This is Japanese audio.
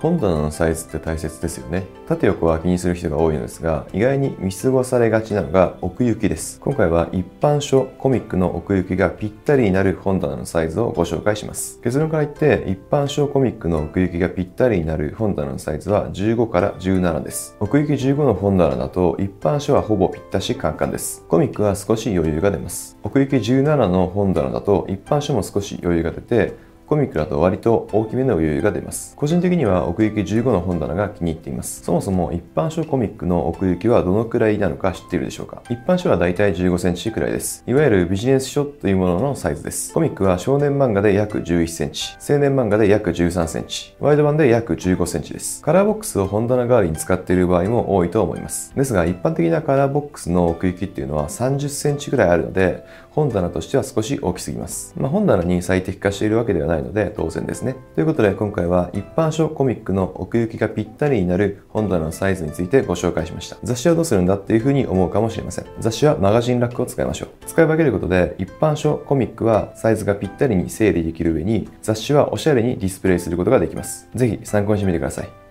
本棚のサイズって大切ですよね。縦横は気にする人が多いのですが、意外に見過ごされがちなのが奥行きです。今回は一般書コミックの奥行きがぴったりになる本棚のサイズをご紹介します。結論から言って、一般書コミックの奥行きがぴったりになる本棚のサイズは15から17です。奥行き15の本棚だと一般書はほぼぴったしカンカンです。コミックは少し余裕が出ます。奥行き17の本棚だと一般書も少し余裕が出て、コミックだと割と大きめの余裕が出ます。個人的には奥行き15の本棚が気に入っています。そもそも一般書コミックの奥行きはどのくらいなのか知っているでしょうか？一般書はだいたい15センチくらいです。いわゆるビジネス書というもののサイズです。コミックは少年漫画で約11センチ、青年漫画で約13センチ、ワイド版で約15センチです。カラーボックスを本棚代わりに使っている場合も多いと思います。ですが一般的なカラーボックスの奥行きっていうのは30センチくらいあるので、本棚としては少し大きすぎます。まあ、本棚に最適化しているわけではないので当然です。ね。ということで今回は一般書コミックの奥行きがぴったりになる本棚のサイズについてご紹介しました。雑誌はどうするんだっていうふうに思うかもしれません。雑誌はマガジンラックを使いましょう。使い分けることで一般書コミックはサイズがぴったりに整理できる上に雑誌はおしゃれにディスプレイすることができます。ぜひ参考にしてみてください。